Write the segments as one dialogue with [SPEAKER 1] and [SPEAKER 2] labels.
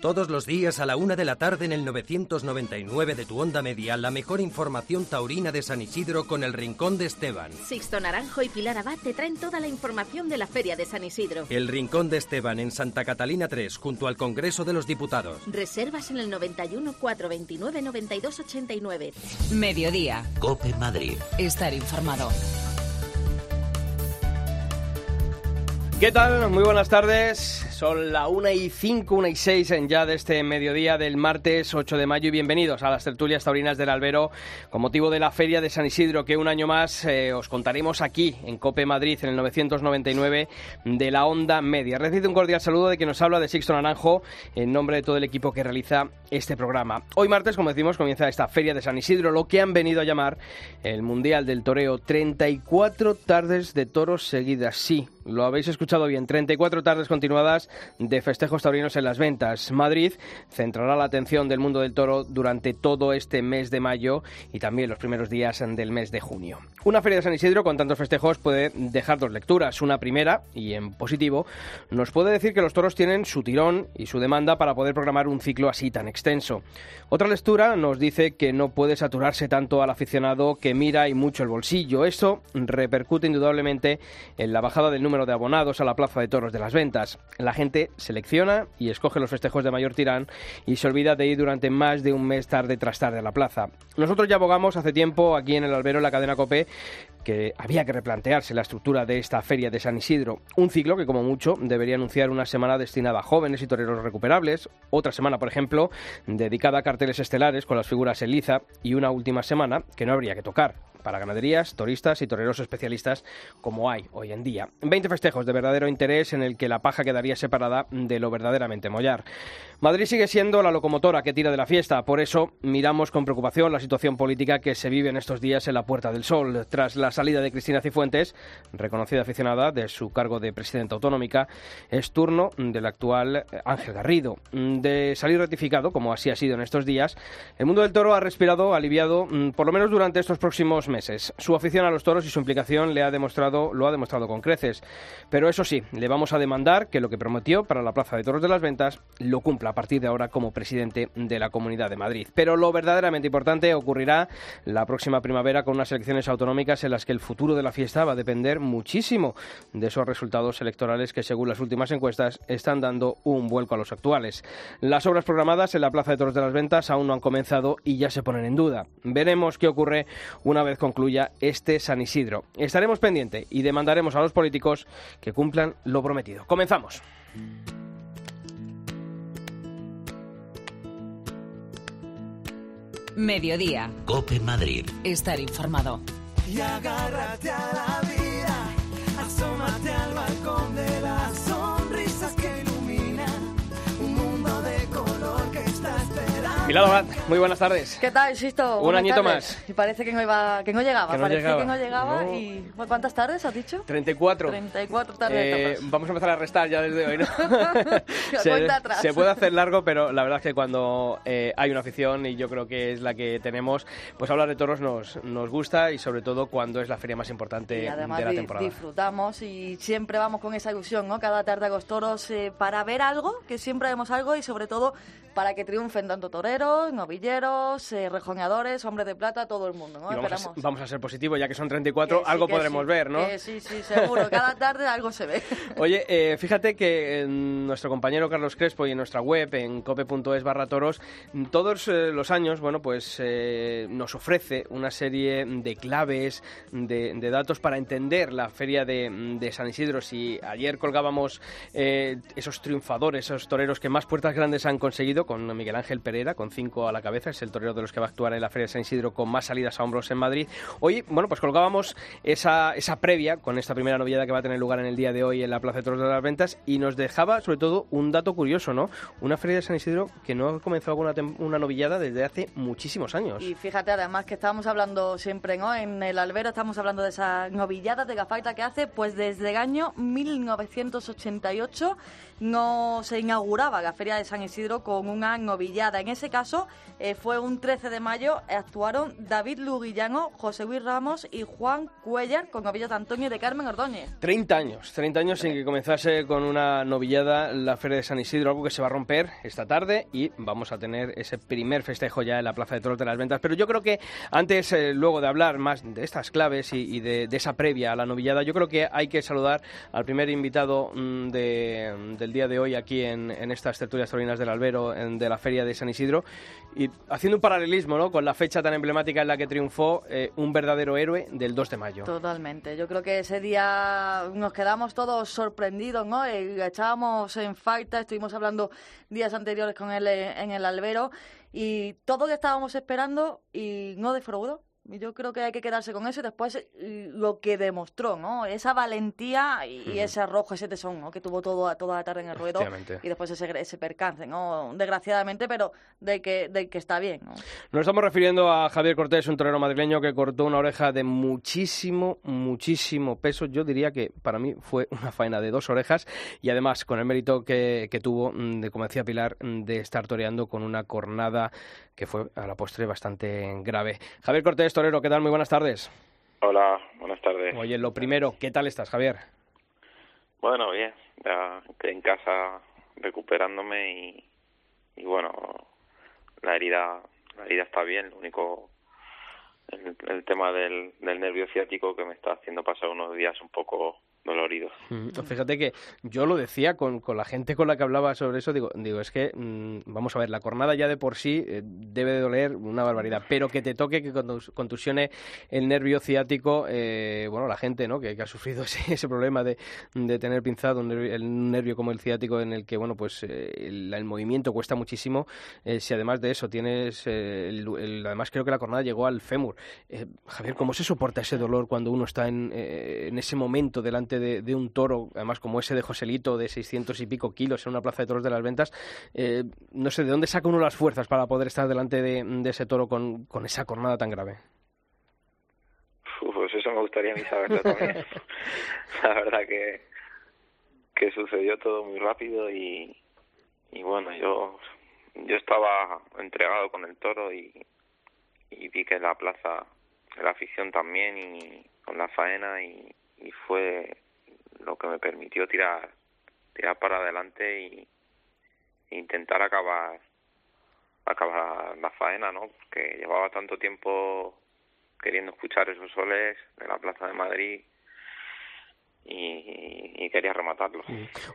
[SPEAKER 1] Todos los días a la una de la tarde en el 999 de tu onda media, la mejor información taurina de San Isidro con el Rincón de Esteban.
[SPEAKER 2] Sixto Naranjo y Pilar Abad te traen toda la información de la Feria de San Isidro.
[SPEAKER 1] El Rincón de Esteban en Santa Catalina 3, junto al Congreso de los Diputados.
[SPEAKER 2] Reservas en el 91 429 9289.
[SPEAKER 3] Mediodía.
[SPEAKER 4] Cope Madrid.
[SPEAKER 3] Estar informado.
[SPEAKER 5] ¿Qué tal? Muy buenas tardes. Son la 1 y 5, 1 y 6 en ya de este mediodía del martes 8 de mayo y bienvenidos a las tertulias taurinas del Albero con motivo de la Feria de San Isidro que un año más eh, os contaremos aquí en Cope Madrid en el 999 de la Onda Media. Recibe un cordial saludo de quien nos habla de Sixto Naranjo en nombre de todo el equipo que realiza este programa. Hoy martes, como decimos, comienza esta Feria de San Isidro, lo que han venido a llamar el Mundial del Toreo. 34 tardes de toros seguidas, sí, lo habéis escuchado bien, 34 tardes continuadas de festejos taurinos en las ventas. Madrid centrará la atención del mundo del toro durante todo este mes de mayo y también los primeros días del mes de junio. Una feria de San Isidro con tantos festejos puede dejar dos lecturas. Una primera, y en positivo, nos puede decir que los toros tienen su tirón y su demanda para poder programar un ciclo así tan extenso. Otra lectura nos dice que no puede saturarse tanto al aficionado que mira y mucho el bolsillo. Eso repercute indudablemente en la bajada del número de abonados a la plaza de toros de las ventas. La gente selecciona y escoge los festejos de mayor tirán y se olvida de ir durante más de un mes tarde tras tarde a la plaza. Nosotros ya abogamos hace tiempo aquí en el albero en la cadena Copé que había que replantearse la estructura de esta feria de San Isidro. Un ciclo que, como mucho, debería anunciar una semana destinada a jóvenes y toreros recuperables, otra semana, por ejemplo, dedicada a carteles estelares con las figuras Eliza y una última semana que no habría que tocar para ganaderías, turistas y toreros especialistas como hay hoy en día. 20 festejos de verdadero interés en el que la paja quedaría separada de lo verdaderamente mollar. Madrid sigue siendo la locomotora que tira de la fiesta, por eso miramos con preocupación la situación política que se vive en estos días en la Puerta del Sol. Tras la salida de Cristina Cifuentes, reconocida aficionada de su cargo de presidenta autonómica, es turno del actual Ángel Garrido. De salir ratificado, como así ha sido en estos días, el mundo del toro ha respirado aliviado, mm, por lo menos durante estos próximos meses su afición a los toros y su implicación le ha demostrado, lo ha demostrado con creces. Pero eso sí, le vamos a demandar que lo que prometió para la Plaza de Toros de las Ventas lo cumpla a partir de ahora como presidente de la Comunidad de Madrid. Pero lo verdaderamente importante ocurrirá la próxima primavera con unas elecciones autonómicas en las que el futuro de la fiesta va a depender muchísimo de esos resultados electorales que según las últimas encuestas están dando un vuelco a los actuales. Las obras programadas en la Plaza de Toros de las Ventas aún no han comenzado y ya se ponen en duda. Veremos qué ocurre una vez concluya este San Isidro. Estaremos pendientes y demandaremos a los políticos que cumplan lo prometido. Comenzamos.
[SPEAKER 3] Mediodía.
[SPEAKER 4] Cope Madrid.
[SPEAKER 3] Estar informado.
[SPEAKER 6] Y agárrate a la vida, asómate al
[SPEAKER 5] Milado Abad, muy buenas tardes.
[SPEAKER 7] ¿Qué tal, Sisto?
[SPEAKER 5] Un añito
[SPEAKER 7] tardes.
[SPEAKER 5] más.
[SPEAKER 7] Y parece que no, iba, que no llegaba.
[SPEAKER 5] Que no
[SPEAKER 7] Parecía
[SPEAKER 5] llegaba.
[SPEAKER 7] que no llegaba.
[SPEAKER 5] No.
[SPEAKER 7] Y, ¿Cuántas tardes has dicho?
[SPEAKER 5] 34.
[SPEAKER 7] 34 tardes.
[SPEAKER 5] Eh, vamos a empezar a restar ya desde hoy, ¿no?
[SPEAKER 7] Atrás.
[SPEAKER 5] se puede hacer largo, pero la verdad es que cuando eh, hay una afición, y yo creo que es la que tenemos, pues hablar de toros nos, nos gusta y sobre todo cuando es la feria más importante
[SPEAKER 7] Y además
[SPEAKER 5] de la temporada.
[SPEAKER 7] disfrutamos y siempre vamos con esa ilusión, ¿no? Cada tarde a los toros eh, para ver algo, que siempre vemos algo y sobre todo para que triunfen tanto toreros, novilleros, eh, rejoneadores, hombres de plata, todo el mundo, ¿no?
[SPEAKER 5] Y vamos, a,
[SPEAKER 7] Esperamos.
[SPEAKER 5] vamos a ser positivos, ya que son 34,
[SPEAKER 7] Que sí,
[SPEAKER 5] algo
[SPEAKER 7] que
[SPEAKER 5] podremos
[SPEAKER 7] sí,
[SPEAKER 5] ver, ¿no?
[SPEAKER 7] que sí, sí, seguro. Cada tarde algo se ve.
[SPEAKER 5] Oye, eh, fíjate que en nuestro compañero Carlos Crespo y en nuestra web, en cope.es barra toros, todos eh, los años, bueno, pues eh, nos ofrece una serie de claves, de, de datos para entender la feria de, de San Isidro. Si ayer colgábamos eh, esos triunfadores, esos toreros que más puertas grandes han conseguido, con Miguel Ángel Pereira, con cinco a la cabeza, es el torero de los que va a actuar en la feria de San Isidro con más salidas a hombros en Madrid. Hoy, bueno, pues colgábamos esa, esa previa con esta primera novedad que va a tener lugar en el día de hoy en la Plaza de Toros de las Ventas y nos dejaba sobre todo un dato curioso, ¿no? Una feria de San Isidro que no comenzó con una, novillada desde hace muchísimos años.
[SPEAKER 7] Y fíjate además que estábamos hablando siempre, ¿no? En el albero estamos hablando de esa novillada de gafaita que hace, pues desde el año 1988 no se inauguraba la Feria de San Isidro con una novillada. En ese caso eh, fue un 13 de mayo, actuaron David Luguillano, José Luis Ramos y Juan Cuellar con novillas de Antonio y de Carmen Ordóñez.
[SPEAKER 5] 30 años, 30 años sin que comenzase con una novillada la Feria de San Isidro, algo que se va a romper esta tarde y vamos a tener ese primer festejo ya en la Plaza de Toros de las Ventas. Pero yo creo que antes, eh, luego de hablar más de estas claves y, y de, de esa previa a la novillada, yo creo que hay que saludar al primer invitado mm, de- del día de hoy aquí en, en estas tertulias taurinas del Albero en- de la Feria de San Isidro y haciendo un paralelismo ¿no? con la fecha tan emblemática en la que triunfó eh, un verdadero héroe del 2 de mayo.
[SPEAKER 7] Totalmente. Yo creo que ese día nos quedamos todos sorprendidos, ¿no? Echábamos en falta, estuvimos hablando días anteriores con él eh, en el albero y todo lo que estábamos esperando y no defraudó. Yo creo que hay que quedarse con eso y después eh, lo que demostró, ¿no? Esa valentía y, ese arrojo, ese tesón, ¿no? Que tuvo todo, toda la tarde en el ruedo y después ese, ese percance, ¿no? Desgraciadamente, pero de que, de que está bien, ¿no?
[SPEAKER 5] Nos estamos refiriendo a Javier Cortés, un torero madrileño que cortó una oreja de muchísimo, muchísimo peso. Yo diría que para mí fue una faena de dos orejas y además con el mérito que, que tuvo, mm, de, como decía Pilar, mm, de estar toreando con una cornada que fue a la postre bastante grave. Javier Cortés, torero, ¿qué tal? Muy buenas tardes.
[SPEAKER 4] Hola, buenas tardes.
[SPEAKER 5] Oye, lo primero, ¿qué tal estás, Javier?
[SPEAKER 4] Bueno, bien, ya en casa recuperándome y, y bueno, la herida, la herida está bien, lo único el, el tema del, del nervio ciático que me está haciendo pasar unos días un poco doloridos.
[SPEAKER 5] Mm, Fíjate que yo lo decía con, con la gente con la que hablaba sobre eso, digo, digo es que, mm, vamos a ver, la cornada ya de por sí eh, debe de doler una barbaridad, pero que te toque, que contus- contusione el nervio ciático, eh, bueno, la gente, ¿no?, que, ha sufrido ese, ese problema de, de tener pinzado un nervio, el- nervio como el ciático en el que, bueno, pues eh, el, movimiento cuesta muchísimo, eh, si además de eso tienes, el- además creo que la cornada llegó al fémur. Javier, ¿cómo se soporta ese dolor cuando uno está en, en ese momento delante de, de un toro, además como ese de Joselito, de 600 y pico kilos en una plaza de toros de las ventas? Eh, no sé, ¿de dónde saca uno las fuerzas para poder estar delante de, de ese toro con, con esa cornada tan grave?
[SPEAKER 4] Uf, pues eso me gustaría a mí saberlo también. la verdad que, que sucedió todo muy rápido y, y bueno, yo, yo estaba entregado con el toro y, y vi que la plaza, la afición también y con la faena y, y fue lo que me permitió tirar, tirar para adelante y e intentar acabar acabar la faena, ¿no? Porque llevaba tanto tiempo queriendo escuchar esos soles de la Plaza de Madrid y, y quería rematarlos.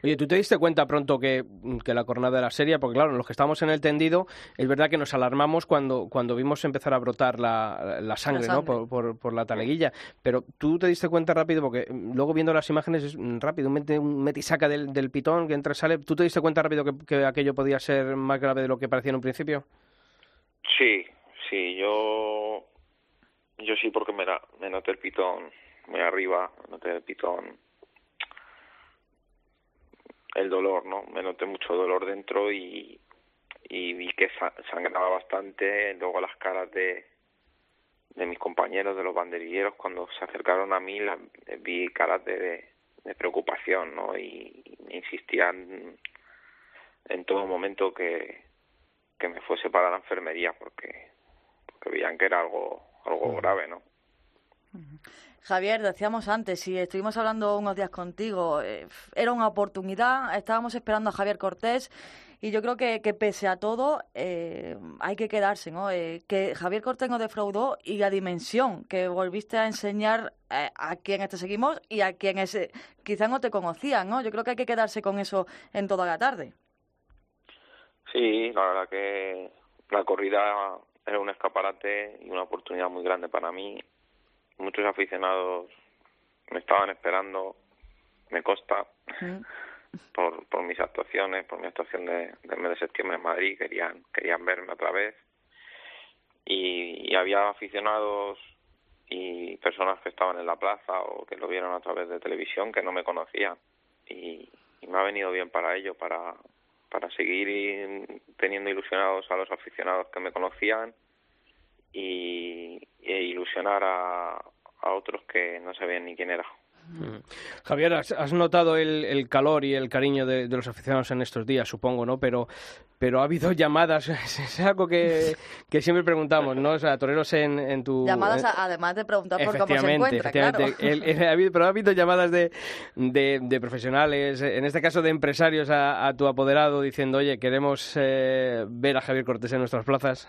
[SPEAKER 5] Oye, ¿tú te diste cuenta pronto que, que la cornada era seria? Porque claro, los que estábamos en el tendido, es verdad que nos alarmamos cuando, cuando vimos empezar a brotar la, la sangre,
[SPEAKER 7] La
[SPEAKER 5] ¿no? Por, por, por la taleguilla. Pero tú te diste cuenta rápido, porque mm, luego viendo las imágenes es rápido, un mete, un mete y saca del, del pitón que entra y sale. ¿Tú te diste cuenta rápido que, que aquello podía ser más grave de lo que parecía en un principio?
[SPEAKER 4] Sí, sí, yo yo sí porque me, la- me noté el pitón muy arriba, me noté el pitón el dolor, ¿no? Me noté mucho dolor dentro y, y vi que sa- sangraba bastante, luego las caras de de mis compañeros, de los banderilleros, cuando se acercaron a mí, las, vi caras de, de, preocupación, ¿no? Y, y insistían en todo momento que, que me fuese para la enfermería porque, porque veían que era algo algo grave, ¿no?
[SPEAKER 7] Javier, decíamos antes, si estuvimos hablando unos días contigo, eh, era una oportunidad, estábamos esperando a Javier Cortés y yo creo que, que pese a todo eh, hay que quedarse, ¿no? Eh, que Javier Cortés nos defraudó y la dimensión que volviste a enseñar eh, a quienes te seguimos y a quienes eh, quizá no te conocían, ¿no? Yo creo que hay que quedarse con eso en toda la tarde.
[SPEAKER 4] Sí, la verdad que la corrida era un escaparate y una oportunidad muy grande para mí. Muchos aficionados me estaban esperando, me consta,
[SPEAKER 7] Mm.
[SPEAKER 4] por, por mis actuaciones, por mi actuación de, del mes de septiembre en Madrid, querían, querían verme otra vez. Y, y había aficionados y personas que estaban en la plaza o que lo vieron a través de televisión que no me conocían. Y, y me ha venido bien para ello, para, para seguir teniendo ilusionados a los aficionados que me conocían y, e ilusionar a, a otros que no sabían ni quién era.
[SPEAKER 5] Mm. Javier, has, has notado el, el calor y el cariño de, de los aficionados en estos días, supongo, ¿no? Pero pero ha habido llamadas, es algo que, que siempre preguntamos, ¿no? O sea, toreros en, en tu...
[SPEAKER 7] Llamadas
[SPEAKER 5] en-
[SPEAKER 7] a- además de preguntar por cómo se
[SPEAKER 5] Efectivamente,
[SPEAKER 7] encuentra, claro.
[SPEAKER 5] efectivamente. El- el- ha habido- pero ha habido llamadas de, de, de profesionales, en este caso de empresarios, a, a tu apoderado diciendo, oye, queremos eh, ver a Javier Cortés en nuestras plazas.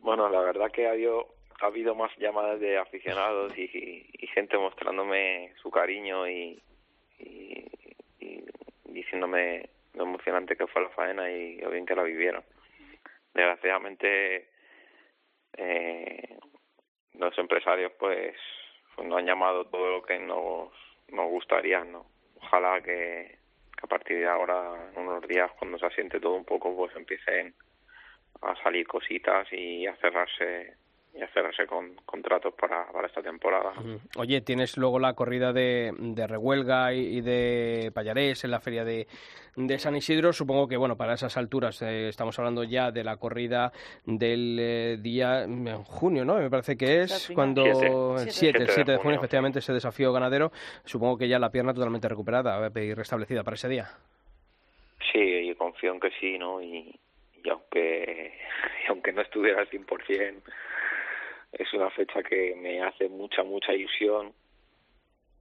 [SPEAKER 4] Bueno, la verdad que ha habido, ha habido más llamadas de aficionados y, y gente mostrándome su cariño y, diciéndome lo emocionante que fue la faena y lo bien que la vivieron. Desgraciadamente, eh, los empresarios pues, pues no han llamado todo lo que nos, nos gustaría, ¿no? Ojalá que, que a partir de ahora, en unos días, cuando se asiente todo un poco, pues empiecen a salir cositas y a cerrarse y a cerrarse con contratos para, para esta temporada.
[SPEAKER 5] Oye, tienes luego la corrida de, de Rehuelga y, y de Payarés en la feria de, de San Isidro. Supongo que, bueno, para esas alturas eh, estamos hablando ya de la corrida del eh, día en junio, ¿no? Me parece que es cuando
[SPEAKER 4] Siete.
[SPEAKER 5] el
[SPEAKER 7] Siete.
[SPEAKER 5] 7, el 7 de
[SPEAKER 4] Siete de
[SPEAKER 5] junio,
[SPEAKER 4] junio,
[SPEAKER 5] efectivamente, ese desafío ganadero. Supongo que ya la pierna totalmente recuperada eh, y restablecida para ese día.
[SPEAKER 4] Sí, y confío en que sí, ¿no? Y, y aunque y aunque no estuviera al 100%, es una fecha que me hace mucha, mucha ilusión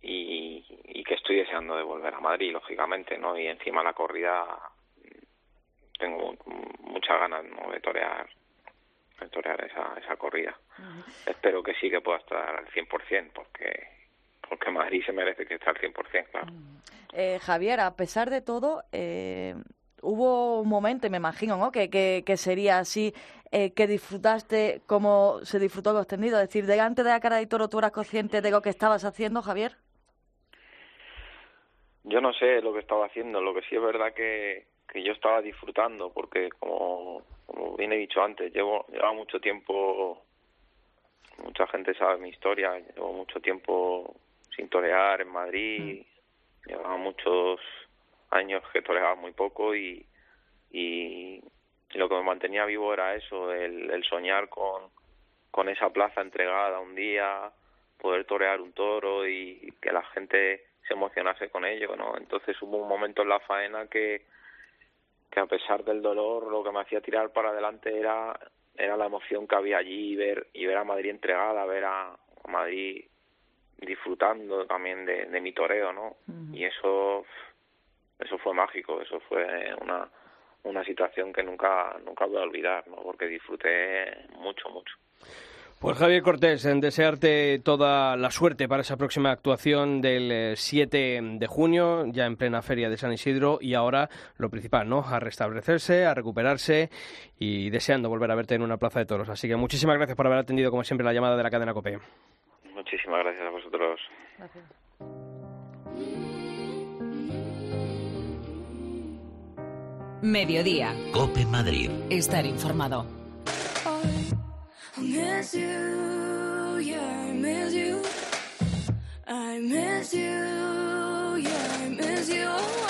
[SPEAKER 4] y, y que estoy deseando de volver a Madrid, lógicamente, ¿no? Y encima la corrida tengo muchas ganas, ¿no? De torear, de torear esa, esa corrida. Espero que sí que pueda estar al 100% porque porque Madrid se merece que esté al 100%, claro.
[SPEAKER 7] Eh, Javier, a pesar de todo, eh, hubo un momento, y me imagino, ¿no? Que, que, que sería así, eh, que disfrutaste como se disfrutó los tendidos. Es decir, delante de la cara de toro, ¿tú eras consciente de lo que estabas haciendo, Javier?
[SPEAKER 4] Yo no sé lo que estaba haciendo, lo que sí es verdad que, que yo estaba disfrutando, porque como, como bien he dicho antes, llevo lleva mucho tiempo, mucha gente sabe mi historia, llevo mucho tiempo sin torear en Madrid, llevaba muchos años que toreaba muy poco y, y lo que me mantenía vivo era eso, el, el soñar con, con esa plaza entregada un día, poder torear un toro y que la gente se emocionase con ello, ¿no? Entonces hubo un momento en la faena que, que a pesar del dolor lo que me hacía tirar para adelante era era la emoción que había allí y ver y ver a Madrid entregada, ver a, a Madrid disfrutando también de, de mi toreo, ¿no? Y eso eso fue mágico, eso fue una una situación que nunca nunca voy a olvidar, ¿no? Porque disfruté mucho, mucho.
[SPEAKER 5] Pues Javier Cortés, en desearte toda la suerte para esa próxima actuación del eh, 7 de junio, ya en plena feria de San Isidro, y ahora lo principal, ¿no? A restablecerse, a recuperarse y deseando volver a verte en una plaza de toros. Así que muchísimas gracias por haber atendido, como siempre, la llamada de la cadena COPE.
[SPEAKER 4] Muchísimas gracias a vosotros.
[SPEAKER 3] Mediodía.
[SPEAKER 8] Cope Madrid.
[SPEAKER 3] Estar informado.
[SPEAKER 6] I miss you, yeah, I miss you.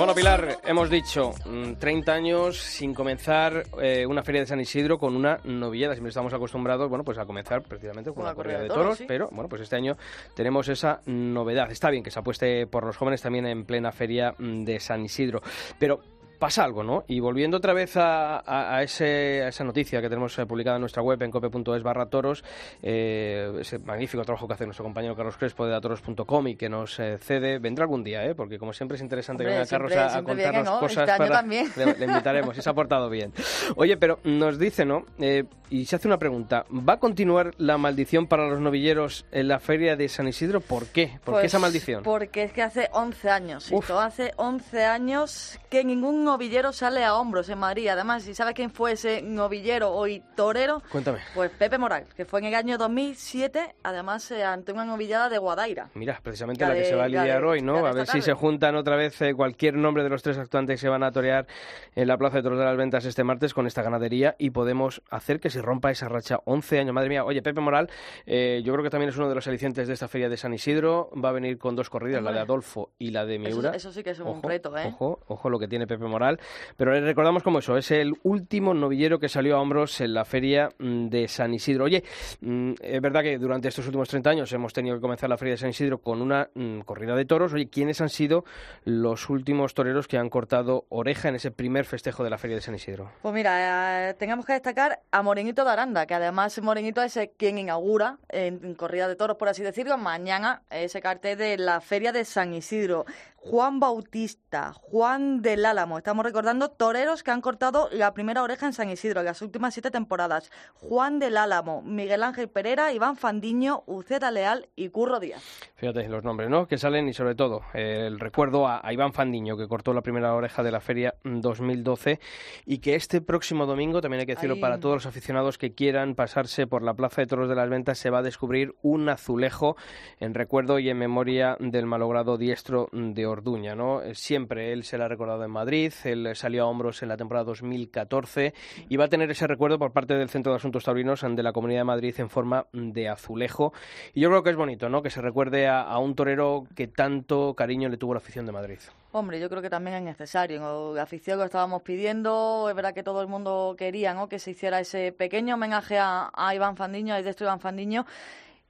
[SPEAKER 5] Bueno, Pilar, hemos dicho mm, 30 años sin comenzar eh, una feria de San Isidro con una novillada. Siempre estamos acostumbrados, bueno, pues a comenzar precisamente con
[SPEAKER 7] Una
[SPEAKER 5] corrida de
[SPEAKER 7] corrida de
[SPEAKER 5] toros,
[SPEAKER 7] toros, sí.
[SPEAKER 5] pero bueno, pues este año tenemos esa novedad. Está bien que se apueste por los jóvenes también en plena feria mm, de San Isidro, pero pasa algo, ¿no? Y volviendo otra vez a, a- a ese- a esa noticia que tenemos eh, publicada en nuestra web en cope.es barra toros, eh, ese magnífico trabajo que hace nuestro compañero Carlos Crespo de datoros.com y que nos eh, cede, vendrá algún día, ¿eh? Porque como siempre es interesante
[SPEAKER 7] Hombre,
[SPEAKER 5] que venga Carlos a, a contarnos
[SPEAKER 7] ¿no?
[SPEAKER 5] cosas
[SPEAKER 7] Este año
[SPEAKER 5] para...
[SPEAKER 7] también.
[SPEAKER 5] Le, le invitaremos, y se ha portado bien. Oye, pero nos dice, ¿no? Eh, y se hace una pregunta. ¿Va a continuar la maldición para los novilleros en la feria de San Isidro? ¿Por qué? ¿Por qué
[SPEAKER 7] Pues
[SPEAKER 5] esa maldición?
[SPEAKER 7] Porque es que hace 11 años,
[SPEAKER 5] Uf.
[SPEAKER 7] Hace 11 años que ningún novillero sale a hombros en Madrid. Además, si sabes quién fue ese novillero hoy torero,
[SPEAKER 5] Cuéntame.
[SPEAKER 7] pues Pepe Moral, que fue en el año 2007, además eh, ante una novillada de Guadaira.
[SPEAKER 5] Mira, precisamente
[SPEAKER 7] La
[SPEAKER 5] la que se va a lidiar
[SPEAKER 7] de-
[SPEAKER 5] hoy, ¿no? A ver si se juntan otra vez eh, cualquier nombre de los tres actuantes que se van a torear en la Plaza de Toros de las Ventas este martes con esta ganadería y podemos hacer que se rompa esa racha 11 años. Madre mía, oye, Pepe Moral, eh, yo creo que también es uno de los alicientes de esta feria de San Isidro. Va a venir con dos corridas, la de. Adolfo y la de Miura.
[SPEAKER 7] Eso, eso sí que es un
[SPEAKER 5] Ojo,
[SPEAKER 7] reto, ¿eh?
[SPEAKER 5] Ojo, ojo lo que tiene Pepe Moral. Pero le recordamos como eso, es el último novillero que salió a hombros en la feria mm, de San Isidro. Oye, mm, es verdad que durante estos últimos 30 años hemos tenido que comenzar la feria de San Isidro con una mm, corrida de toros. Oye, ¿quiénes han sido los últimos toreros que han cortado oreja en ese primer festejo de la feria de San Isidro?
[SPEAKER 7] Pues mira, eh, tengamos que destacar a Morenito de Aranda, que además Morenito es quien inaugura en corrida de toros, por así decirlo, mañana ese cartel de la Feria de San Isidro. Juan Bautista, Juan del Álamo, estamos recordando toreros que han cortado la primera oreja en San Isidro en las últimas siete temporadas. Juan del Álamo, Miguel Ángel Pereira, Iván Fandiño, Uceda Leal y Curro Díaz.
[SPEAKER 5] Fíjate los nombres, ¿no? Que salen y sobre todo eh, el recuerdo a, a Iván Fandiño, que cortó la primera oreja de la feria mm, 2012 y que este próximo domingo, también hay que decirlo
[SPEAKER 7] Ahí.
[SPEAKER 5] para todos los aficionados que quieran pasarse por la Plaza de Toros de las Ventas, se va a descubrir un azulejo en recuerdo y en memoria del malogrado diestro de Orduña, ¿no? Eh, Siempre él se le ha recordado en Madrid, él salió a hombros en la temporada 2014 y va a tener ese recuerdo por parte del Centro de Asuntos Taurinos de la Comunidad de Madrid en forma de azulejo. Y yo creo que es bonito, ¿no? Que se recuerde a, a un torero que tanto cariño le tuvo la afición de Madrid.
[SPEAKER 7] Hombre, yo creo que también es necesario. La afición lo estábamos pidiendo, es verdad que todo el mundo quería ¿no? que se hiciera ese pequeño homenaje a, a Iván Fandiño, al destro Iván Fandiño,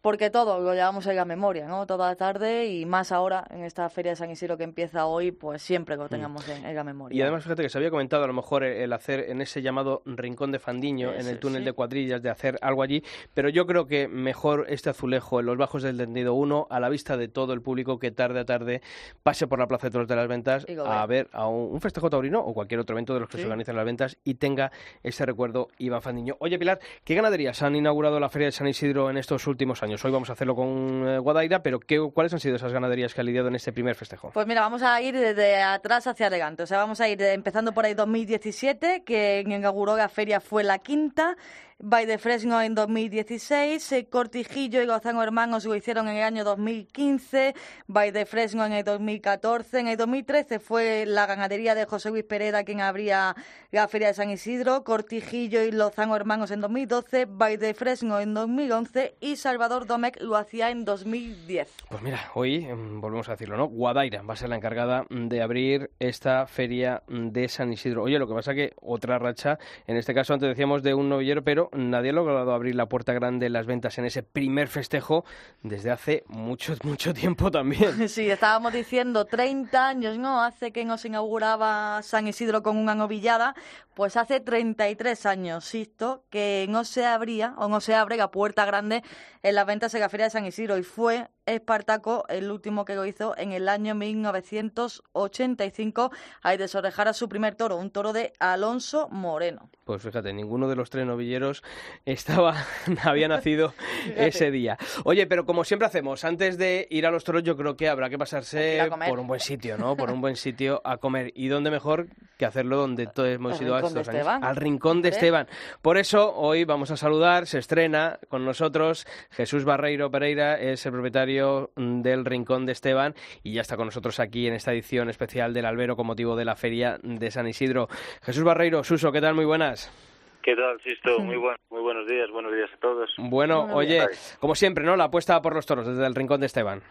[SPEAKER 7] porque todo lo llevamos en la memoria, ¿no? Toda la tarde y más ahora en esta Feria de San Isidro que empieza hoy, pues siempre lo tengamos en, en la memoria.
[SPEAKER 5] Mm. Y además, fíjate que se había comentado a lo mejor el hacer en ese llamado rincón de Fandiño, en el túnel
[SPEAKER 7] sí.
[SPEAKER 5] de cuadrillas, de hacer algo allí, pero yo creo que mejor este azulejo en los bajos del tendido 1, a la vista de todo el público que tarde a tarde pase por la Plaza de Toros de las Ventas a ver a un, un festejo taurino o cualquier otro evento de los que
[SPEAKER 7] Sí.
[SPEAKER 5] se organizan las ventas y tenga ese recuerdo Iván Fandiño. Oye, Pilar, ¿qué ganaderías han inaugurado la Feria de San Isidro en estos últimos años? Hoy vamos a hacerlo con eh, Guadaira, pero ¿qué, ¿cuáles han sido esas ganaderías que ha lidiado en este primer festejo?
[SPEAKER 7] Pues mira, vamos a ir desde atrás hacia adelante. O sea, vamos a ir empezando por ahí 2017, que inauguró la feria fue la quinta. Bay de Fresno en 2016, eh, Cortijillo y Lozano Hermanos lo hicieron en el año 2015, Bay de Fresno en el 2014, en el 2013 fue la ganadería de José Luis Pereda quien abría la Feria de San Isidro, Cortijillo y Lozano Hermanos en 2012, Bay de Fresno en 2011 y Salvador Domecq lo hacía en 2010.
[SPEAKER 5] Pues mira, hoy mm, volvemos a decirlo, ¿no? Guadaira va a ser la encargada de abrir esta feria de San Isidro. Oye, lo que pasa que otra racha, en este caso antes decíamos de un novillero, pero nadie ha logrado abrir la puerta grande en las ventas en ese primer festejo desde hace mucho, mucho tiempo también.
[SPEAKER 7] Sí, estábamos diciendo 30 años, ¿no? Hace que nos inauguraba San Isidro con una novillada, pues hace 33 años, Sisto, que no se abría o no se abre la puerta grande en las ventas en la Feria de San Isidro y fue Espartaco el último que lo hizo en el año 1985 al desorejar a su primer toro, un toro de Alonso Moreno.
[SPEAKER 5] Pues fíjate, ninguno de los tres novilleros estaba, había nacido ese día. Oye, pero como siempre hacemos, antes de ir a los toros, yo creo que habrá que pasarse por un buen sitio, ¿no? Por un buen sitio a comer. ¿Y dónde mejor que hacerlo donde todos hemos ido estos años? Al rincón de. Esteban. Por eso hoy vamos a saludar, se estrena con nosotros Jesús Barreiro Pereira, es el propietario mm, del Rincón de Esteban y ya está con nosotros aquí en esta edición especial del Albero con motivo de la Feria de San Isidro. Jesús Barreiro, Suso, ¿qué tal? Muy buenas.
[SPEAKER 8] ¿Qué tal, Sisto? Muy, buen, muy buenos días, buenos días a todos.
[SPEAKER 5] Bueno,
[SPEAKER 7] Muy
[SPEAKER 5] oye,
[SPEAKER 8] bien.
[SPEAKER 5] como siempre, ¿no? La apuesta por los toros desde el Rincón de Esteban.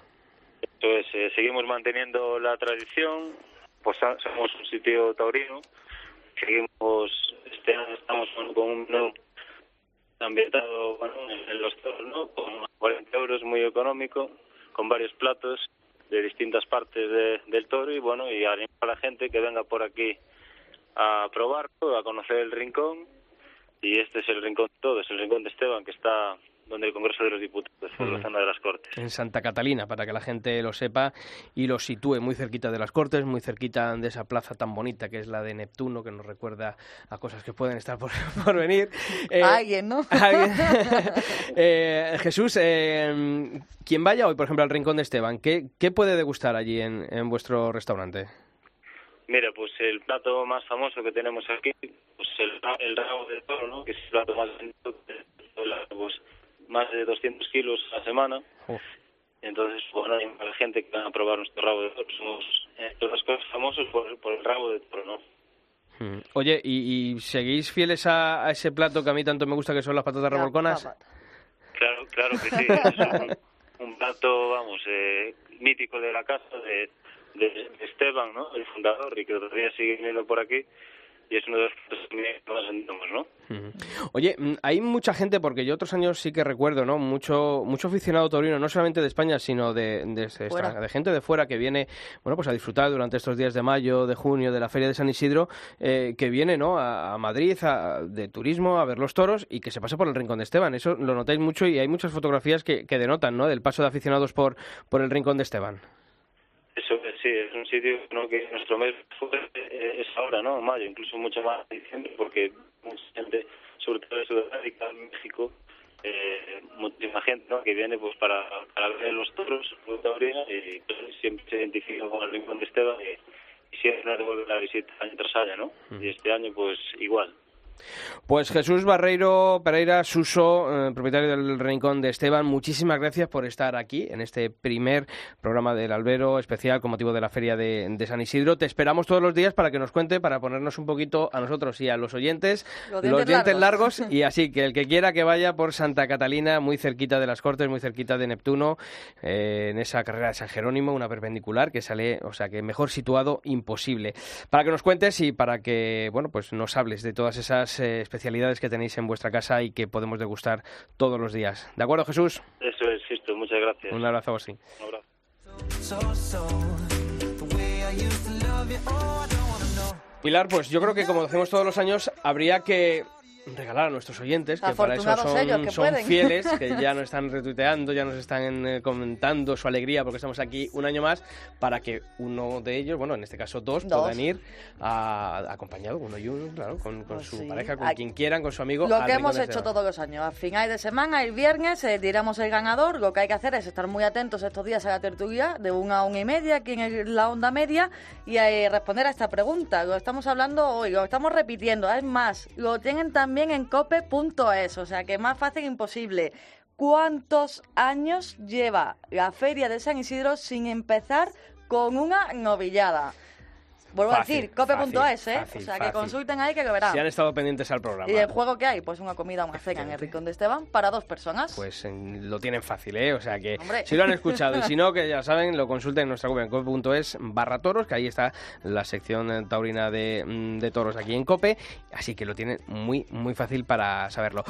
[SPEAKER 8] Pues eh, seguimos manteniendo la tradición, pues so- somos un sitio taurino, seguimos, este año estamos con, con un menú ambientado bueno, en, los toros, ¿no? Con 40 euros, muy económico, con varios platos de distintas partes de- del toro y bueno, y animo a la gente que venga por aquí a probarlo, a conocer el rincón y este es el rincón de todos, el rincón de Esteban que está donde el Congreso de los Diputados, por la
[SPEAKER 5] Mm.
[SPEAKER 8] zona de las Cortes.
[SPEAKER 5] en Santa Catalina, para que la gente lo sepa y lo sitúe muy cerquita de las Cortes, muy cerquita de esa plaza tan bonita que es la de Neptuno, que nos recuerda a cosas que pueden estar por, por venir. Eh,
[SPEAKER 7] Alguien, ¿no?
[SPEAKER 5] alguien- Eh, Jesús, eh, quien vaya hoy, por ejemplo, al Rincón de Esteban, ¿qué, qué puede degustar allí en, en vuestro restaurante?
[SPEAKER 8] Mira, pues el plato más famoso que tenemos aquí, pues el, el rabo de toro, ¿no? Que es el plato más vendido, pues más de 200 kilos a la semana.
[SPEAKER 5] Uf.
[SPEAKER 8] Entonces, bueno, hay la gente que van a probar nuestro rabo de toro. Somos, eh, los cosas famosos por, por el rabo de toro, ¿no?
[SPEAKER 5] Mm. Oye, ¿y, y seguís fieles a, a ese plato que a mí tanto me gusta, que son las patatas revolconas?
[SPEAKER 8] Claro, claro que sí. Es un, un plato, vamos, eh, mítico de la casa de, de, de Esteban, ¿no? El fundador, y que todavía sigue viniendo por aquí. Y es uno de los que más vendemos, ¿no?
[SPEAKER 5] Oye, mm, hay mucha gente, porque yo otros años sí que recuerdo, ¿no? Mucho, mucho aficionado taurino, no solamente de España, sino de, de, de
[SPEAKER 7] Fuera.
[SPEAKER 5] extra- de gente de fuera que viene, bueno, pues a disfrutar durante estos días de mayo, de junio, de la Feria de San Isidro, eh, que viene, ¿no? A, a Madrid, a- de turismo, a ver los toros y que se pasa por el Rincón de Esteban. Eso lo notáis mucho y hay muchas fotografías que, que denotan, ¿no? Del paso de aficionados por, por el Rincón de Esteban.
[SPEAKER 8] Sí, es un sitio ¿no? que nuestro mes fuerte eh, es ahora, ¿no? Mayo, incluso mucho más diciembre, porque mucha gente, sobre todo de Sudamérica, México, eh, muchísima gente, ¿no? Que viene pues para, para ver los toros, y pues, siempre se identifica con el Rincón de Esteban y, y siempre nos devuelve la visita año tras año, ¿no? Y este año pues igual.
[SPEAKER 5] Pues Jesús Barreiro Pereira Suso, eh, propietario del Rincón de Esteban, muchísimas gracias por estar aquí en este primer programa del Albero especial con motivo de la Feria de, de San Isidro. Te esperamos todos los días para que nos cuente, para ponernos un poquito a nosotros y a los oyentes
[SPEAKER 7] Los dientes
[SPEAKER 5] largos.
[SPEAKER 7] largos.
[SPEAKER 5] y así que el que quiera que vaya por Santa Catalina, muy cerquita de las Cortes, muy cerquita de Neptuno, eh, en esa carrera de San Jerónimo, una perpendicular que sale, o sea que mejor situado imposible. Para que nos cuentes y para que, bueno, pues nos hables de todas esas eh, especialidades que tenéis en vuestra casa y que podemos degustar todos los días. ¿De acuerdo, Jesús?
[SPEAKER 8] Eso es, Sisto, muchas gracias.
[SPEAKER 5] Un abrazo así.
[SPEAKER 8] Un abrazo.
[SPEAKER 5] Pilar, pues yo creo que como hacemos todos los años, habría que regalar a nuestros oyentes, que para eso
[SPEAKER 7] ellos,
[SPEAKER 5] son,
[SPEAKER 7] que
[SPEAKER 5] son
[SPEAKER 7] pueden.
[SPEAKER 5] fieles, que ya nos están retuiteando, ya nos están eh, comentando su alegría porque estamos aquí un año más, para que uno de ellos, bueno, en este caso dos,
[SPEAKER 7] Dos.
[SPEAKER 5] puedan ir a- acompañado, uno y uno, claro, con, con
[SPEAKER 7] Pues
[SPEAKER 5] su
[SPEAKER 7] sí.
[SPEAKER 5] pareja, con
[SPEAKER 7] Ay,
[SPEAKER 5] quien quieran, con su amigo.
[SPEAKER 7] Lo que hemos hecho todos los años. A final de semana, el viernes, eh, diremos el ganador. Lo que hay que hacer es estar muy atentos estos días a la tertulia de una a una y media aquí en la onda media y eh, responder a esta pregunta. Lo estamos hablando hoy, lo estamos repitiendo. Es más, lo tienen también en cope.es, o sea que más fácil imposible. ¿Cuántos años lleva la Feria de San Isidro sin empezar con una novillada? Vuelvo
[SPEAKER 5] Fácil,
[SPEAKER 7] a decir, cope.es, ¿eh?
[SPEAKER 5] fácil,
[SPEAKER 7] o sea que
[SPEAKER 5] fácil.
[SPEAKER 7] consulten ahí que lo verán.
[SPEAKER 5] Si han estado pendientes al programa.
[SPEAKER 7] ¿Y el juego que hay? Pues una comida, una cena en el Rincón de Esteban para dos personas.
[SPEAKER 5] Pues eh, lo tienen fácil, ¿eh? O sea que
[SPEAKER 7] Hombre.
[SPEAKER 5] si lo han escuchado y si no, que ya saben, lo consulten en nuestra web en cope.es barra toros, que ahí está la sección taurina de, mm, de toros aquí en Cope, así que lo tienen muy, muy fácil para saberlo.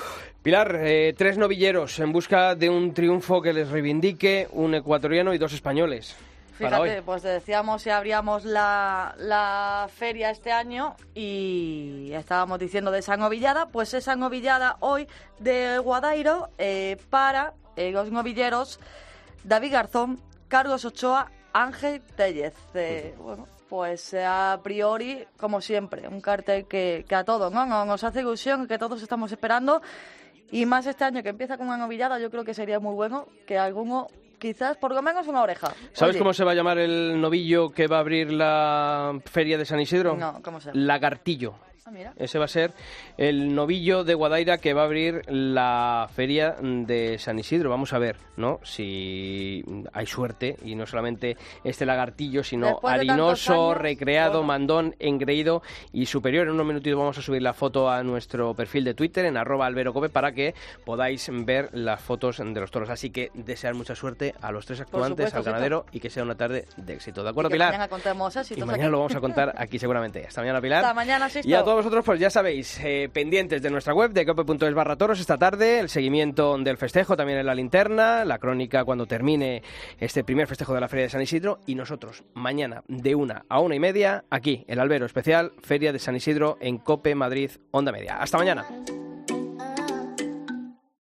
[SPEAKER 5] Pilar, eh, tres novilleros en busca de un triunfo que les reivindique, un ecuatoriano y dos españoles.
[SPEAKER 7] Fíjate, pues decíamos si abríamos la, la feria este año y estábamos diciendo de esa novillada, pues esa novillada hoy de Guadairo eh, para eh, los novilleros David Garzón, Carlos Ochoa, Ángel Tellez. Eh, bueno, pues a priori, como siempre, un cartel que, que a todos ¿no? Nos hace ilusión, que todos estamos esperando. Y más este año que empieza con una novillada, yo creo que sería muy bueno que alguno, quizás, por lo menos una oreja.
[SPEAKER 5] ¿Sabes
[SPEAKER 7] Oye,
[SPEAKER 5] cómo se va a llamar el novillo que va a abrir la feria de San Isidro?
[SPEAKER 7] No, ¿cómo se llama?
[SPEAKER 5] Lagartillo.
[SPEAKER 7] Ah, mira.
[SPEAKER 5] Ese va a ser el novillo de Guadaira que va a abrir la feria de San Isidro. Vamos a ver, ¿no? Si hay suerte y no solamente este lagartillo, sino
[SPEAKER 7] de
[SPEAKER 5] harinoso,
[SPEAKER 7] años,
[SPEAKER 5] recreado, mandón, engreído y superior. En unos minutitos vamos a subir la foto a nuestro perfil de Twitter en arroba alberocope para que podáis ver las fotos de los toros. Así que desear mucha suerte a los tres actuantes,
[SPEAKER 7] supuesto,
[SPEAKER 5] al ganadero y que sea una tarde de éxito. ¿De acuerdo,
[SPEAKER 7] que
[SPEAKER 5] Pilar?
[SPEAKER 7] mañana
[SPEAKER 5] Y
[SPEAKER 7] aquí.
[SPEAKER 5] lo vamos a contar aquí seguramente. Hasta mañana, Pilar.
[SPEAKER 7] Hasta mañana, Sisto.
[SPEAKER 5] Y a todos vosotros, pues ya sabéis, eh, pendientes de nuestra web de cope.es barra toros esta tarde, el seguimiento del festejo también en la linterna, la crónica cuando termine este primer festejo de la Feria de San Isidro y nosotros mañana de una a una y media aquí, el albero especial Feria de San Isidro en Cope Madrid Onda Media. Hasta mañana.